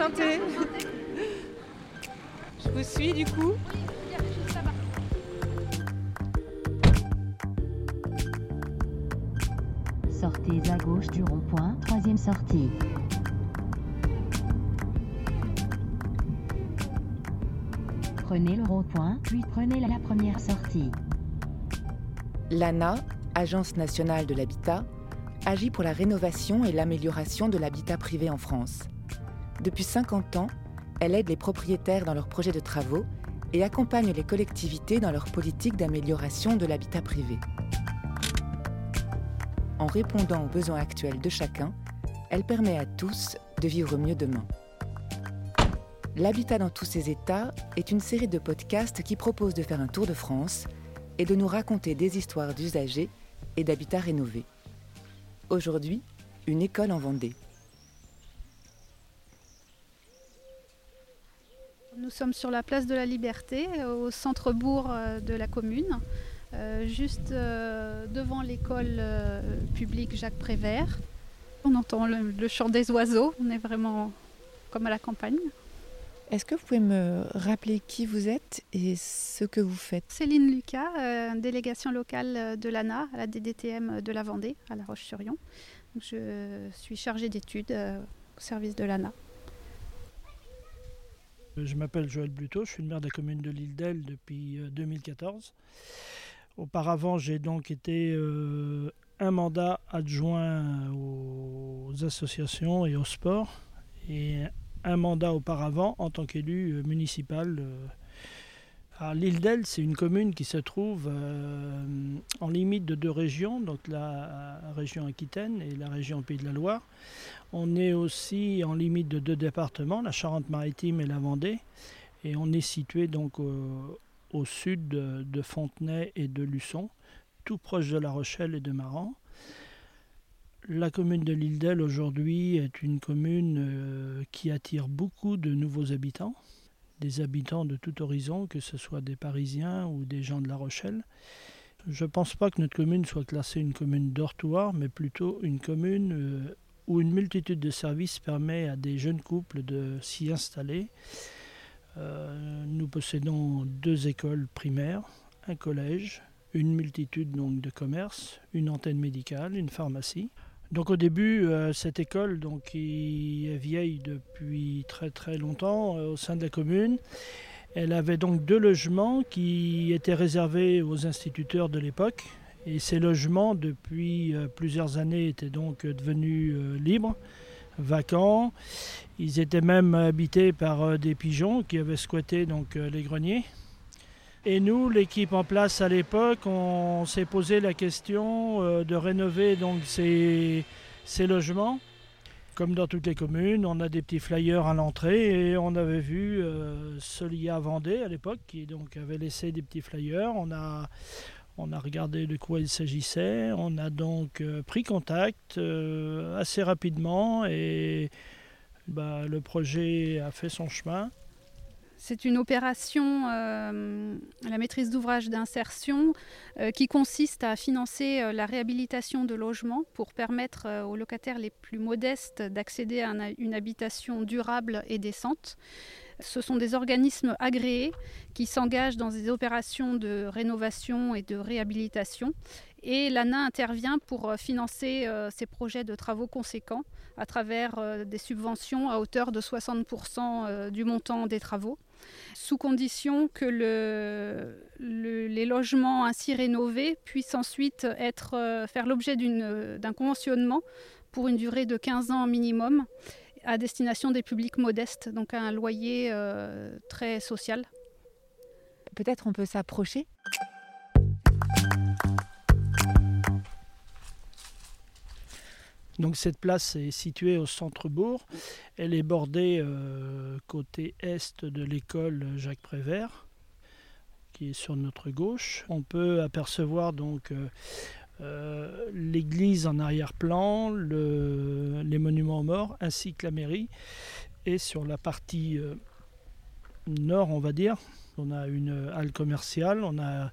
Enchantée. Je vous suis du coup. Sortez à gauche du rond-point, troisième sortie. Prenez le rond-point, puis prenez la première sortie. L'ANA, Agence nationale de l'habitat, agit pour la rénovation et l'amélioration de l'habitat privé en France. Depuis 50 ans, elle aide les propriétaires dans leurs projets de travaux et accompagne les collectivités dans leur politique d'amélioration de l'habitat privé. En répondant aux besoins actuels de chacun, elle permet à tous de vivre mieux demain. L'habitat dans tous ses états est une série de podcasts qui propose de faire un tour de France et de nous raconter des histoires d'usagers et d'habitats rénovés. Aujourd'hui, une école en Vendée. Nous sommes sur la place de la Liberté, au centre-bourg de la commune, euh, juste euh, devant l'école euh, publique Jacques Prévert. On entend le, le chant des oiseaux, on est vraiment comme à la campagne. Est-ce que vous pouvez me rappeler qui vous êtes et ce que vous faites? Céline Lucas, euh, délégation locale de l'ANA, à la DDTM de la Vendée, à La Roche-sur-Yon. Je suis chargée d'études euh, au service de l'ANA. Je m'appelle Joël Bluteau, je suis le maire de la commune de l'île d'Elle depuis 2014. Auparavant, j'ai donc été euh, un mandat adjoint aux associations et au sport et un mandat auparavant en tant qu'élu euh, municipal. euh. L'île d'Elle, c'est une commune qui se trouve euh, en limite de deux régions, donc la région Aquitaine et la région Pays de la Loire. On est aussi en limite de deux départements, la Charente-Maritime et la Vendée. Et on est situé donc au, sud de, de Fontenay et de Luçon, tout proche de La Rochelle et de Maran. La commune de l'île d'Elle aujourd'hui est une commune euh, qui attire beaucoup de nouveaux habitants, des habitants de tout horizon, que ce soit des Parisiens ou des gens de La Rochelle. Je ne pense pas que notre commune soit classée une commune dortoir, mais plutôt une commune euh, où une multitude de services permet à des jeunes couples de s'y installer. Euh, nous possédons deux écoles primaires, un collège, une multitude donc de commerces, une antenne médicale, une pharmacie. Donc au début, euh, cette école, qui est vieille depuis très très longtemps euh, au sein de la commune, elle avait donc deux logements qui étaient réservés aux instituteurs de l'époque. Et ces logements, depuis euh, plusieurs années, étaient donc devenus libres, vacants. Ils étaient même habités par des pigeons qui avaient squatté donc, les greniers. Et nous, l'équipe en place à l'époque, on s'est posé la question euh, de rénover donc ces, ces logements. Comme dans toutes les communes, on a des petits flyers à l'entrée et on avait vu euh, Solia Vendée à l'époque qui donc avait laissé des petits flyers. On a, on a regardé de quoi il s'agissait. On a donc euh, pris contact assez rapidement et bah, le projet a fait son chemin. C'est une opération euh, la maîtrise d'ouvrage d'insertion euh, qui consiste à financer euh, la réhabilitation de logements pour permettre aux locataires les plus modestes d'accéder à un- une habitation durable et décente. Ce sont des organismes agréés qui s'engagent dans des opérations de rénovation et de réhabilitation. Et l'ANA intervient pour financer ces projets de travaux conséquents à travers des subventions à hauteur de 60% euh, du montant des travaux sous condition que le, le- les logements ainsi rénovés puissent ensuite être, euh, faire l'objet d'une- d'un conventionnement pour une durée de 15 ans minimum à destination des publics modestes, donc à un loyer euh, très social. Peut-être on peut s'approcher Donc cette place est située au centre-bourg. Elle est bordée euh, côté est de l'école Jacques Prévert, qui est sur notre gauche. On peut apercevoir donc euh, euh, l'église en arrière-plan, le- les monuments aux morts, ainsi que la mairie. Et sur la partie nord, on va dire, on a une halle commerciale, on a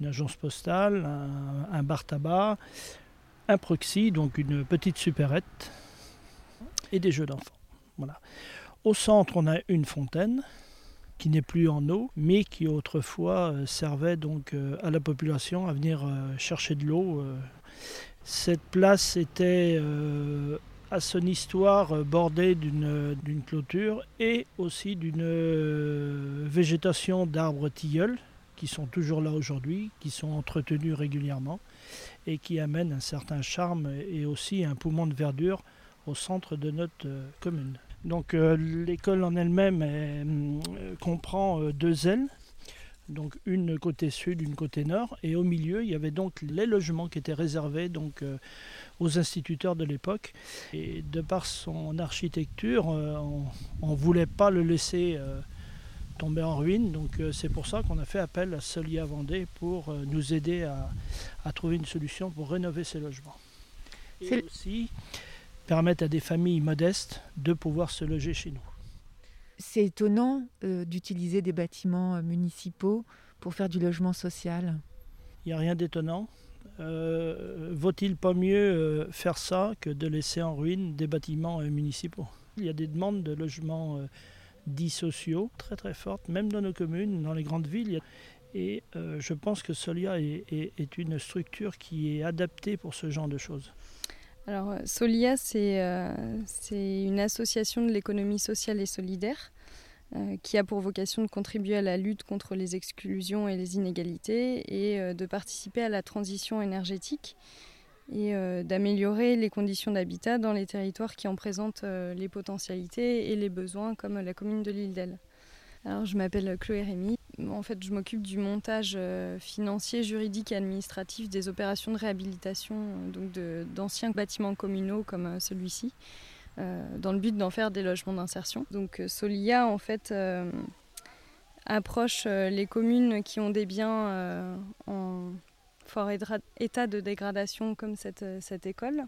une agence postale, un, un bar tabac, un proxy, donc une petite supérette, et des jeux d'enfants. Voilà. Au centre, on a une fontaine qui n'est plus en eau, mais qui autrefois euh, servait donc euh, à la population à venir euh, chercher de l'eau. Cette place était à son histoire bordée d'une clôture et aussi d'une végétation d'arbres tilleuls qui sont toujours là aujourd'hui, qui sont entretenus régulièrement et qui amènent un certain charme et aussi un poumon de verdure au centre de notre commune. Donc euh, l'école en elle-même euh, comprend euh, deux ailes, donc une côté sud, une côté nord, et au milieu il y avait donc les logements qui étaient réservés donc aux instituteurs de l'époque. Et de par son architecture, on ne voulait pas le laisser tomber en ruine, donc c'est pour ça qu'on a fait appel à Solia Vendée pour nous aider à, trouver une solution pour rénover ces logements. Et aussi permettre à des familles modestes de pouvoir se loger chez nous. C'est étonnant euh, d'utiliser des bâtiments euh, municipaux pour faire du logement social. Il n'y a rien d'étonnant. Euh, vaut-il pas mieux faire ça que de laisser en ruine des bâtiments municipaux? Il y a des demandes de logements dits sociaux très très fortes, même dans nos communes, dans les grandes villes. Et je pense que Solia est une structure qui est adaptée pour ce genre de choses. Alors, euh, Solia, euh, c'est une association de l'économie sociale et solidaire euh, qui a pour vocation de contribuer à la lutte contre les exclusions et les inégalités et de participer à la transition énergétique et d'améliorer les conditions d'habitat dans les territoires qui en présentent les potentialités et les besoins, comme la commune de l'île d'Elle. Alors, je m'appelle Chloé Rémy. En fait, je m'occupe du montage euh, financier, juridique et administratif des opérations de réhabilitation euh, donc d'anciens bâtiments communaux comme euh, celui-ci, dans le but d'en faire des logements d'insertion. Donc, Solia, en fait, approche les communes qui ont des biens en fort état de dégradation comme cette, cette école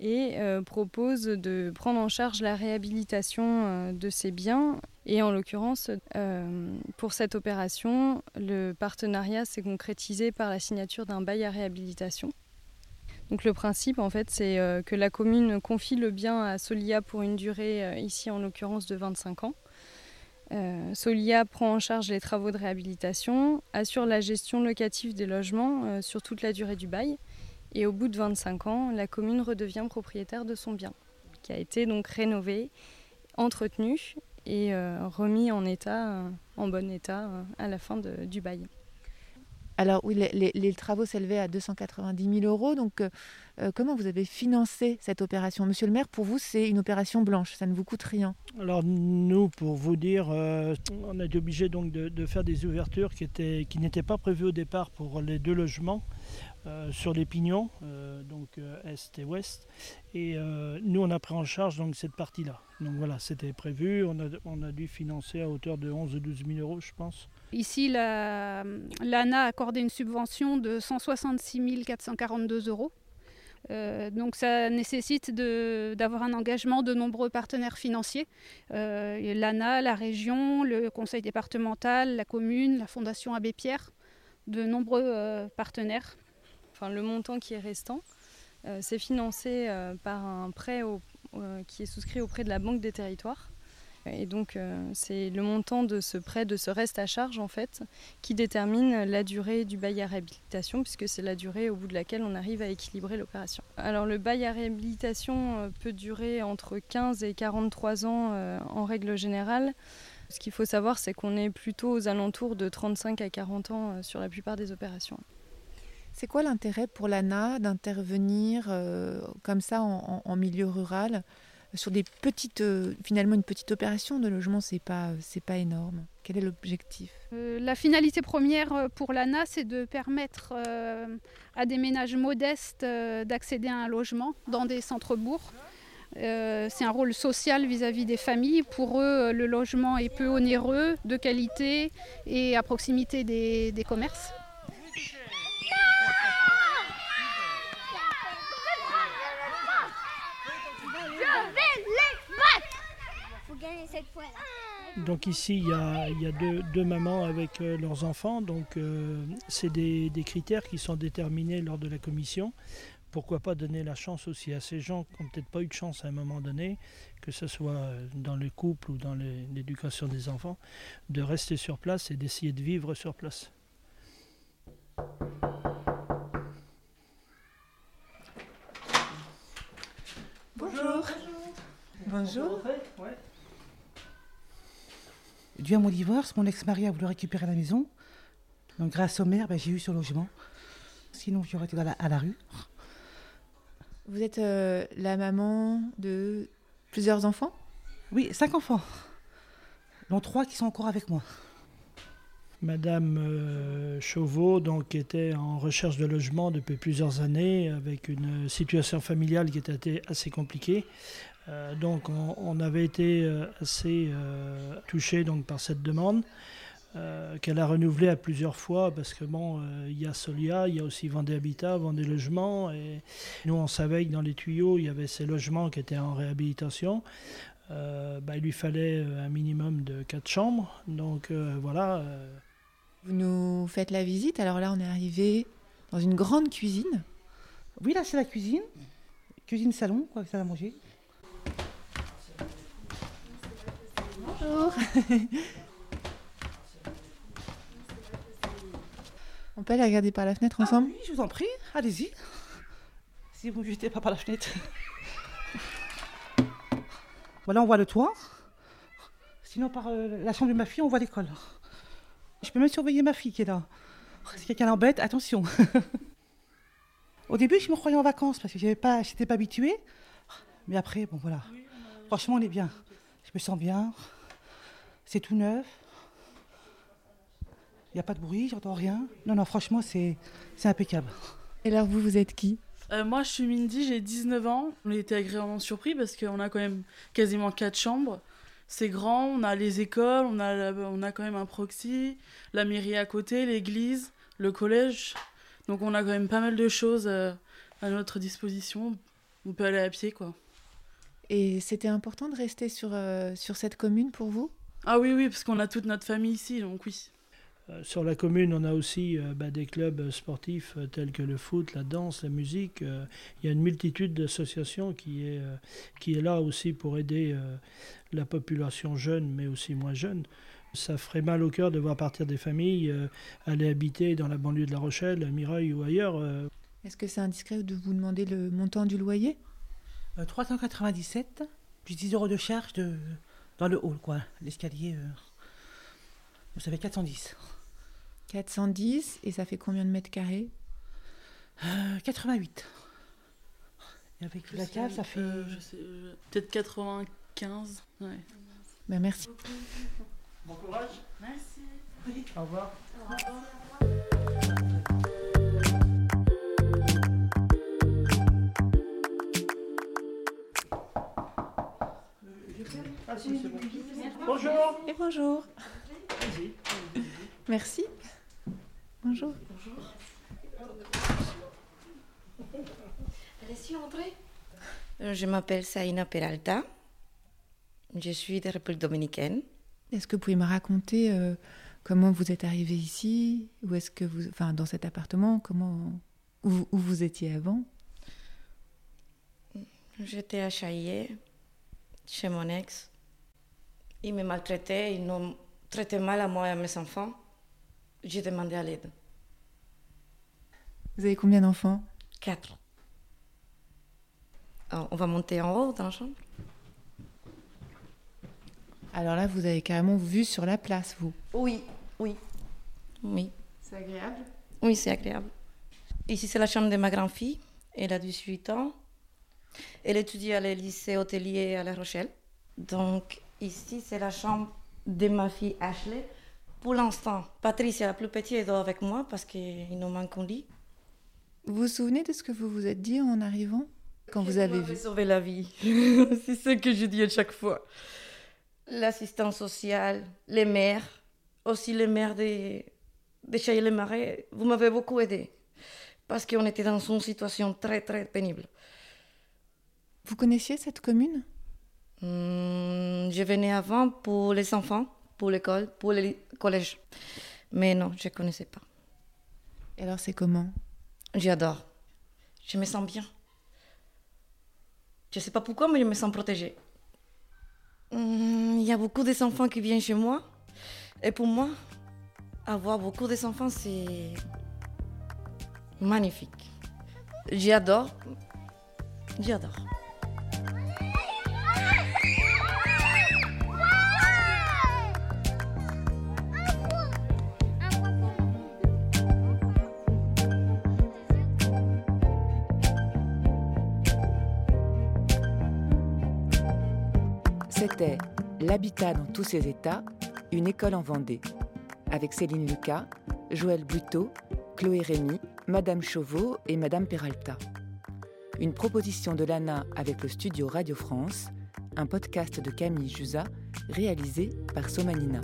et euh, propose de prendre en charge la réhabilitation euh, de ces biens. Et en l'occurrence, euh, pour cette opération, le partenariat s'est concrétisé par la signature d'un bail à réhabilitation. Donc le principe, en fait, c'est que la commune confie le bien à Solia pour une durée, ici en l'occurrence, de 25 ans. Solia prend en charge les travaux de réhabilitation, assure la gestion locative des logements sur toute la durée du bail et au bout de 25 ans, la commune redevient propriétaire de son bien, qui a été donc rénové, entretenu et euh, remis en état, euh, en bon état euh, à la fin du bail. Alors oui, les, travaux s'élevaient à 290 000 euros. Donc comment vous avez financé cette opération? Monsieur le maire, pour vous, c'est une opération blanche, ça ne vous coûte rien Alors nous, pour vous dire, on a été obligé donc de, de, faire des ouvertures qui, étaient, qui n'étaient pas prévues au départ pour les deux logements. Euh, sur les pignons, euh, donc euh, est et ouest. Et nous, on a pris en charge donc, cette partie-là. Donc voilà, c'était prévu. On a, on a, dû financer à hauteur de 11 ou 12 000 euros, je pense. Ici, l'ANA a accordé une subvention de 166 442 euros. Donc ça nécessite d'avoir un engagement de nombreux partenaires financiers. L'ANA, la région, le conseil départemental, la commune, la Fondation Abbé Pierre, de nombreux partenaires le montant qui est restant, euh, c'est financé euh, par un prêt euh, qui est souscrit auprès de la Banque des Territoires. Et donc, c'est le montant de ce prêt, de ce reste à charge, en fait, qui détermine la durée du bail à réhabilitation, puisque c'est la durée au bout de laquelle on arrive à équilibrer l'opération. Alors, le bail à réhabilitation peut durer entre 15 et 43 ans en règle générale. Ce qu'il faut savoir, c'est qu'on est plutôt aux alentours de 35 à 40 ans sur la plupart des opérations. C'est quoi l'intérêt pour l'ANA d'intervenir euh, comme ça en, milieu rural? Sur des petites, euh, finalement une petite opération de logement, c'est pas, c'est pas énorme. Quel est l'objectif? Euh, La finalité première pour l'ANA, c'est de permettre à des ménages modestes d'accéder à un logement dans des centres-bourgs. c'est un rôle social vis-à-vis des familles. Pour eux, le logement est peu onéreux, de qualité et à proximité des commerces. Donc ici, il y a, deux, mamans avec euh, leurs enfants. Donc euh, c'est des, critères qui sont déterminés lors de la commission pourquoi pas donner la chance aussi à ces gens qui n'ont peut-être pas eu de chance à un moment donné, que ce soit dans le couple ou dans l'éducation des enfants, de rester sur place et d'essayer de vivre sur place. Bonjour. Bonjour. Dû à mon divorce, mon ex-mari a voulu récupérer la maison. Donc grâce au maire, ben, j'ai eu ce logement. Sinon, j'aurais été à la rue. Vous êtes euh, la maman de plusieurs enfants? Oui, cinq enfants, dont trois qui sont encore avec moi. Madame euh, Chauveau donc, était en recherche de logement depuis plusieurs années, avec une situation familiale qui était assez compliquée. Euh, donc on, avait été assez touché donc, par cette demande. Euh, qu'elle a renouvelé à plusieurs fois parce que bon, euh, il y a Solia, il y a aussi Vendée Habitat, Vendée Logement et nous on savait que dans les tuyaux il y avait ces logements qui étaient en réhabilitation. Euh, bah, il lui fallait un minimum de quatre chambres, donc voilà. Vous nous faites la visite, alors là on est arrivé dans une grande cuisine. Oui, là c'est la cuisine, cuisine salon, quoi, ça à manger. Bonjour. On peut aller regarder par la fenêtre ensemble? Ah Oui, je vous en prie, allez-y. Si vous ne jetez pas par la fenêtre. voilà, on voit le toit. Sinon, par euh, la chambre de ma fille, on voit l'école. Je peux même surveiller ma fille qui est là. Si quelqu'un l'embête, attention. Au début, je me croyais en vacances parce que je n'étais pas, pas habituée. Mais après, bon voilà. Franchement, on est bien. Je me sens bien. C'est tout neuf. Il n'y a pas de bruit, j'entends rien. Non, non, franchement, c'est impeccable. Et alors, vous, vous êtes qui? Euh, Moi, je suis Mindy, j'ai 19 ans. On a été agréablement surpris parce qu'on a quand même quasiment quatre chambres. C'est grand, on a les écoles, on a, on a quand même un proxy, la mairie à côté, l'église, le collège. Donc on a quand même pas mal de choses euh, à notre disposition. On peut aller à pied, quoi. Et c'était important de rester sur, euh, sur cette commune pour vous? Ah oui, oui, parce qu'on a toute notre famille ici, donc oui. Euh, sur la commune, on a aussi euh, bah, des clubs sportifs euh, tels que le foot, la danse, la musique. il y a une multitude d'associations qui est, qui est là aussi pour aider la population jeune, mais aussi moins jeune. Ça ferait mal au cœur de voir partir des familles aller habiter dans la banlieue de La Rochelle, à Mireuil ou ailleurs. Est-ce que c'est indiscret de vous demander le montant du loyer? 397, plus 10 euros de charge de, dans le hall, quoi. L'escalier, vous savez, 410. 410, et ça fait combien de mètres carrés? 88. Euh, et avec la cave, ça fait. Euh, euh, peut-être 95. Ouais. Ben, merci. Bon courage. Merci. Au revoir. Au revoir. Ah, si, bon. Bonjour. Et bonjour. Merci. Bonjour. Bonjour. Allez-y, entrez. Euh, je m'appelle Saïna Peralta. Je suis de République dominicaine. Est-ce que vous pouvez me raconter euh, comment vous êtes arrivé ici? Ou est-ce que vous, enfin, dans cet appartement, comment, où, vous étiez avant? J'étais à Chaillé, chez mon ex. Il me maltraitait, il nous traitait mal à moi et à mes enfants. J'ai demandé à l'aide. Vous avez combien d'enfants? Quatre. on va monter en haut dans la chambre. Alors là, vous avez carrément vu sur la place, vous Oui, oui. Oui. C'est agréable? Oui, c'est agréable. Ici, c'est la chambre de ma grand-fille. Elle a 18 ans. Elle étudie à le lycée hôtelier à La Rochelle. Donc, ici, c'est la chambre de ma fille Ashley. Pour l'instant, Patricia, la plus petite, est dort avec moi parce qu'il nous manque un lit. Vous vous souvenez de ce que vous vous êtes dit en arrivant? Quand vous avez vu? sauvé la vie. C'est ce que je dis à chaque fois. L'assistance sociale, les maires, aussi les maires de, de Chaillé-les-Marais, vous m'avez beaucoup aidé parce qu'on était dans une situation très très pénible. Vous connaissiez cette commune? Hmm, Je venais avant pour les enfants pour l'école, pour le collège. Mais non, je ne connaissais pas. Et alors, c'est comment? J'adore. je me sens bien. Je ne sais pas pourquoi, mais je me sens protégée. Hum, Il y a beaucoup d'enfants qui viennent chez moi. Et pour moi, avoir beaucoup d'enfants, c'est magnifique. J'adore. J'adore. C'était L'habitat dans tous ses états, une école en Vendée, avec Céline Lucas, Joël Buteau, Chloé Rémy, Madame Chauveau et Madame Peralta. Une proposition de l'ANA avec le studio Radio France, un podcast de Camille Jusa réalisé par Somanina.